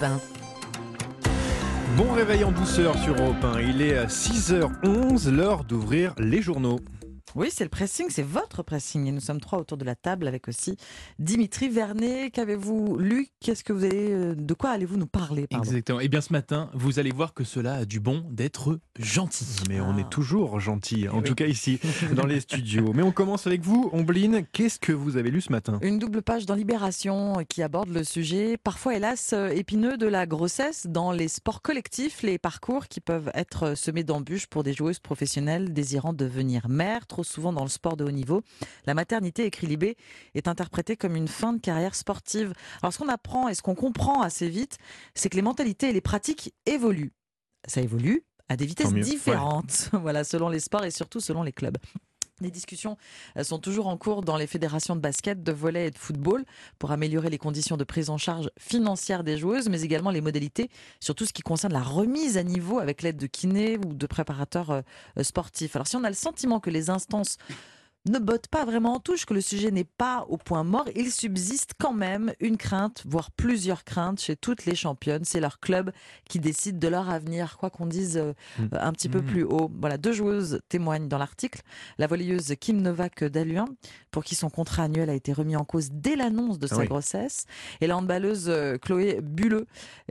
Europe 1. Bon réveil en douceur sur Europe 1. Il est à 6h11, l'heure d'ouvrir les journaux. Oui, c'est le pressing, c'est votre pressing. Et nous sommes trois autour de la table avec aussi Dimitri Vernet. Qu'avez-vous lu? Qu'est-ce que vous avez, euh, De quoi allez-vous nous parler pardon? Exactement. Et bien ce matin, vous allez voir que cela a du bon d'être gentil. Mais on Ah. est toujours gentil, en Oui. tout cas ici, dans les studios. Mais on commence avec vous, Ombline. Qu'est-ce que vous avez lu ce matin? Une double page dans Libération euh, qui aborde le sujet, parfois hélas euh, épineux, de la grossesse dans les sports collectifs, les parcours qui peuvent être semés d'embûches pour des joueuses professionnelles désirant devenir mères. Trop souvent dans le sport de haut niveau, la maternité, écrit Libé, est interprétée comme une fin de carrière sportive. Alors ce qu'on apprend et ce qu'on comprend assez vite, c'est que les mentalités et les pratiques évoluent. Ça évolue à des vitesses différentes, voilà, selon les sports et surtout selon les clubs. Les discussions euh, sont toujours en cours dans les fédérations de basket, de volley et de football pour améliorer les conditions de prise en charge financière des joueuses, mais également les modalités sur tout ce qui concerne la remise à niveau avec l'aide de kinés ou de préparateurs euh, euh, sportifs. Alors si on a le sentiment que les instances ne bottent pas vraiment en touche, que le sujet n'est pas au point mort, il subsiste quand même une crainte, voire plusieurs craintes chez toutes les championnes. C'est leur club qui décide de leur avenir, quoi qu'on dise euh, Mm. un petit peu Mm. plus haut. Voilà, deux joueuses témoignent dans l'article. La volleyeuse Kim Novak d'Aluin, pour qui son contrat annuel a été remis en cause dès l'annonce de Ah sa oui. grossesse, et la handballeuse euh, Chloé Bulleux,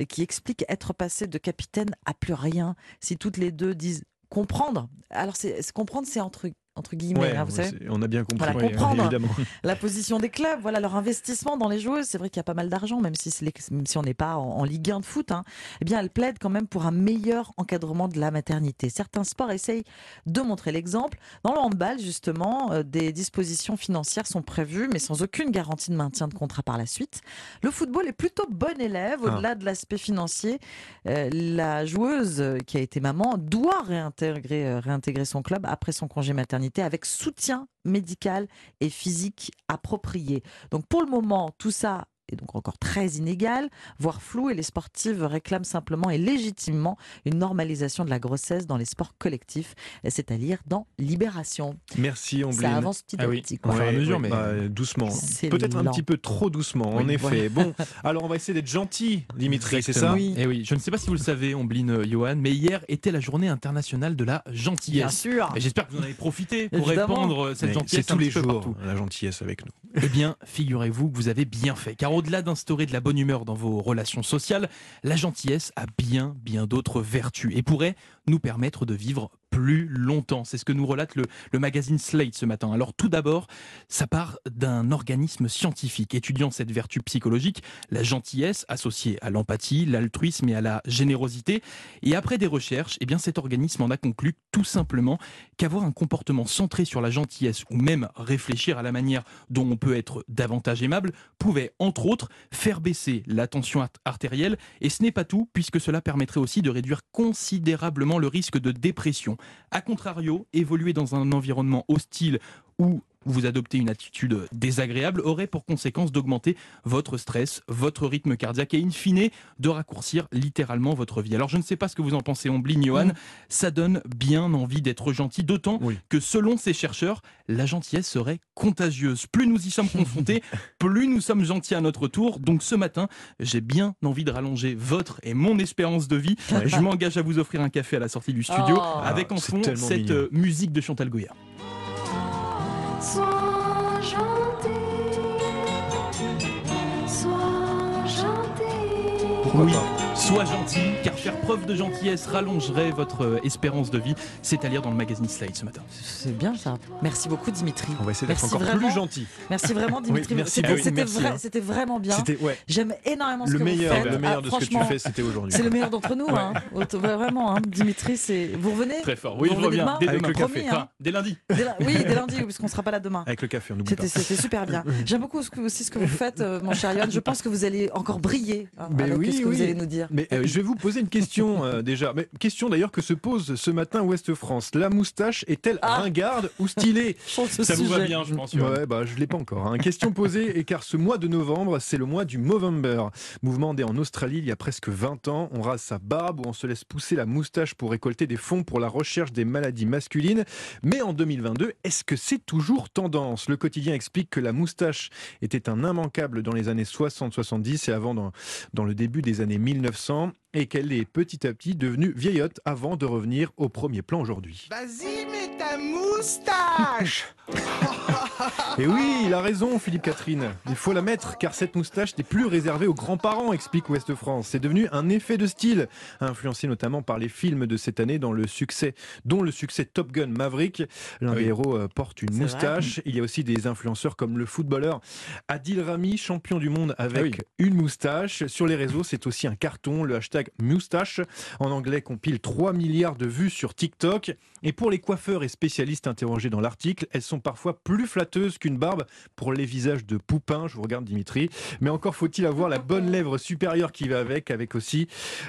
qui explique être passée de capitaine à plus rien. Si toutes les deux disent comprendre, alors c'est- comprendre, c'est entre entre guillemets, Ouais, hein, vous savez. on a bien compris. Voilà, comprendre. La position des clubs, voilà leur investissement dans les joueuses. C'est vrai qu'il y a pas mal d'argent, même si, même si on n'est pas en, en Ligue 1 de foot. Hein. Eh bien, elle plaide quand même pour un meilleur encadrement de la maternité. Certains sports essayent de montrer l'exemple. Dans le handball, justement, euh, des dispositions financières sont prévues, mais sans aucune garantie de maintien de contrat par la suite. Le football est plutôt bon élève. Ah. Au-delà de l'aspect financier, euh, la joueuse euh, qui a été maman doit réintégrer, euh, réintégrer son club après son congé maternité avec soutien médical et physique approprié. Donc pour le moment, tout ça est donc encore très inégal, voire flou, et les sportives réclament simplement et légitimement une normalisation de la grossesse dans les sports collectifs. Et C'est à lire dans Libération. Merci, Ombline. Ça avance petit à Ah oui. petit. Au quoi. fur et à Ouais, mesure, ouais, mais- bah, doucement. Peut-être un petit peu trop doucement, en Oui, effet. Bon, alors on va essayer d'être gentil, Dimitri, c'est ça. Oui. Et oui, je ne sais pas si vous le savez, Ombline, euh, Johan, mais hier était la journée internationale de la Bien gentillesse. sûr. Et J'espère que vous en avez profité pour Évidemment. répandre euh, cette Mais gentillesse C'est tous un les jours, partout. la gentillesse avec nous. Eh bien, figurez-vous que vous avez bien fait, car au-delà d'instaurer de la bonne humeur dans vos relations sociales, la gentillesse a bien, bien d'autres vertus et pourrait nous permettre de vivre plus longtemps. C'est ce que nous relate le, magazine Slate ce matin. Alors tout d'abord, ça part d'un organisme scientifique étudiant cette vertu psychologique, la gentillesse associée à l'empathie, l'altruisme et à la générosité. Et après des recherches, eh bien cet organisme en a conclu tout simplement qu'avoir un comportement centré sur la gentillesse ou même réfléchir à la manière dont on peut être davantage aimable pouvait entre autres faire baisser la tension art- artérielle et ce n'est pas tout puisque cela permettrait aussi de réduire considérablement le risque de dépression. A contrario, évoluer dans un environnement hostile où vous adoptez une attitude désagréable aurait pour conséquence d'augmenter votre stress, votre rythme cardiaque et in fine de raccourcir littéralement votre vie. Alors je ne sais pas ce que vous en pensez, Ombline, Johan, Mm. ça donne bien envie d'être gentil, d'autant Oui. que selon ces chercheurs, la gentillesse serait contagieuse. Plus nous y sommes confrontés, plus nous sommes gentils à notre tour. Donc ce matin, j'ai bien envie de rallonger votre et mon espérance de vie. Ouais. Je m'engage à vous offrir un café à la sortie du studio Oh. avec en Ah, fond cette mignon. euh, musique de Chantal Goya. Sois gentil, sois gentil. Pourquoi Oui. pas? Sois gentil, car faire preuve de gentillesse rallongerait votre euh, espérance de vie. C'est à lire dans le magazine Slate ce matin. C'est bien ça. Merci beaucoup Dimitri. On va essayer d'être encore vraiment. plus gentil. Merci vraiment Dimitri. C'était- vrai- hein. c'était vraiment bien. Ouais, J'aime énormément ce le que meilleur, vous faites. le meilleur Ah, de ce que tu franchement, fais, c'était aujourd'hui. C'est le meilleur d'entre nous, hein. Vraiment, hein. Dimitri, c'est. Vous revenez? Très fort. Oui, Vous je revenez reviens demain? Dès Avec demain. le café. Promis, hein. Enfin, dès lundi. Dès la- Oui, dès lundi, parce qu'on sera pas là demain. Avec le café, on pas. C'était super bien. J'aime beaucoup aussi ce que vous faites, euh, mon cher Yann. Je pense que vous allez encore briller hein, Mais avec oui, ce que oui. vous allez nous dire. Mais euh, je vais vous poser une question euh, déjà. Mais question d'ailleurs que se pose ce matin Ouest France. La moustache est-elle Ah. ringarde ou stylée Ça vous va bien, je pense. Ouais, bah je l'ai pas encore. hein. Question posée, et car ce mois de novembre, c'est le mois du Movember. Mouvement né en Australie il y a presque 20 ans. On rase sa barbe ou on se laisse pousser la moustache pour récolter des fonds pour la recherche des maladies masculines. Mais en 2022, est-ce que c'est toujours tendance? Le quotidien explique que la moustache était un immanquable dans les années 60-70 et avant dans, dans le début des des années 1900 et qu'elle est petit à petit devenue vieillotte avant de revenir au premier plan aujourd'hui. Vas-y, mets ta moustache Et oui, il a raison, Philippe Catherine. Il faut la mettre, car cette moustache n'est plus réservée aux grands-parents, explique Ouest France. C'est devenu un effet de style, influencé notamment par les films de cette année, dans le succès, dont le succès Top Gun Maverick. L'un Ah oui. des héros euh, porte une moustache. Il y a aussi des influenceurs comme le footballeur Adil Rami, champion du monde avec Ah oui. une moustache. Sur les réseaux, c'est aussi un carton. Le hashtag moustache en anglais compile 3 milliards de vues sur TikTok. Et pour les coiffeurs et spécialistes interrogés dans l'article, elles sont parfois plus qu'une barbe pour les visages de poupins. Je vous regarde Dimitri. Mais encore faut-il avoir la bonne lèvre supérieure qui va avec, avec aussi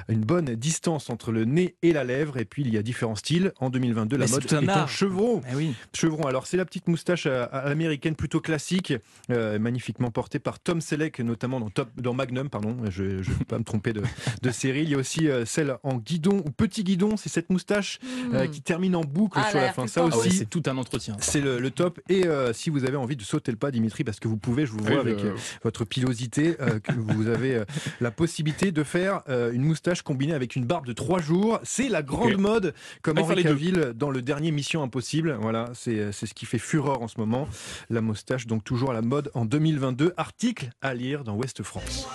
une bonne distance entre le nez et la lèvre. Et puis il y a différents styles. En 2022, la Mais mode tout un est en art. chevron. Eh oui. Chevron. Alors, c'est la petite moustache à, à l'américaine plutôt classique, euh, magnifiquement portée par Tom Selleck, notamment dans, Top, dans Magnum, pardon. Je ne vais pas me tromper de, de série. Il y a aussi euh, celle en guidon ou petit guidon. C'est cette moustache euh, qui termine en boucle Hmm. Ah, sur la fin. Ça Ah ouais, aussi. c'est tout un entretien. c'est le, le top. Et euh, si vous avez envie de sauter le pas, Dimitri, parce que vous pouvez, je vous vois Oui, avec je- euh, votre pilosité, euh, que vous avez euh, la possibilité de faire euh, une moustache combinée avec une barbe de trois jours. C'est la grande mode, comme Ah, Henri. Cavill dans le dernier Mission Impossible. Voilà, c'est c'est ce qui fait fureur en ce moment. La moustache, donc toujours à la mode en 2022. Article à lire dans Ouest France.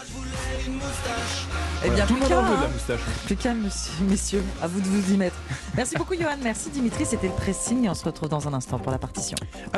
Eh bien, Tout le plus monde en veut de la hein. moustache. Plus monsieur- messieurs. À vous de vous y mettre. Merci beaucoup, Johan. Merci, Dimitri. C'était le pressing. Et on se retrouve dans un instant pour la partition.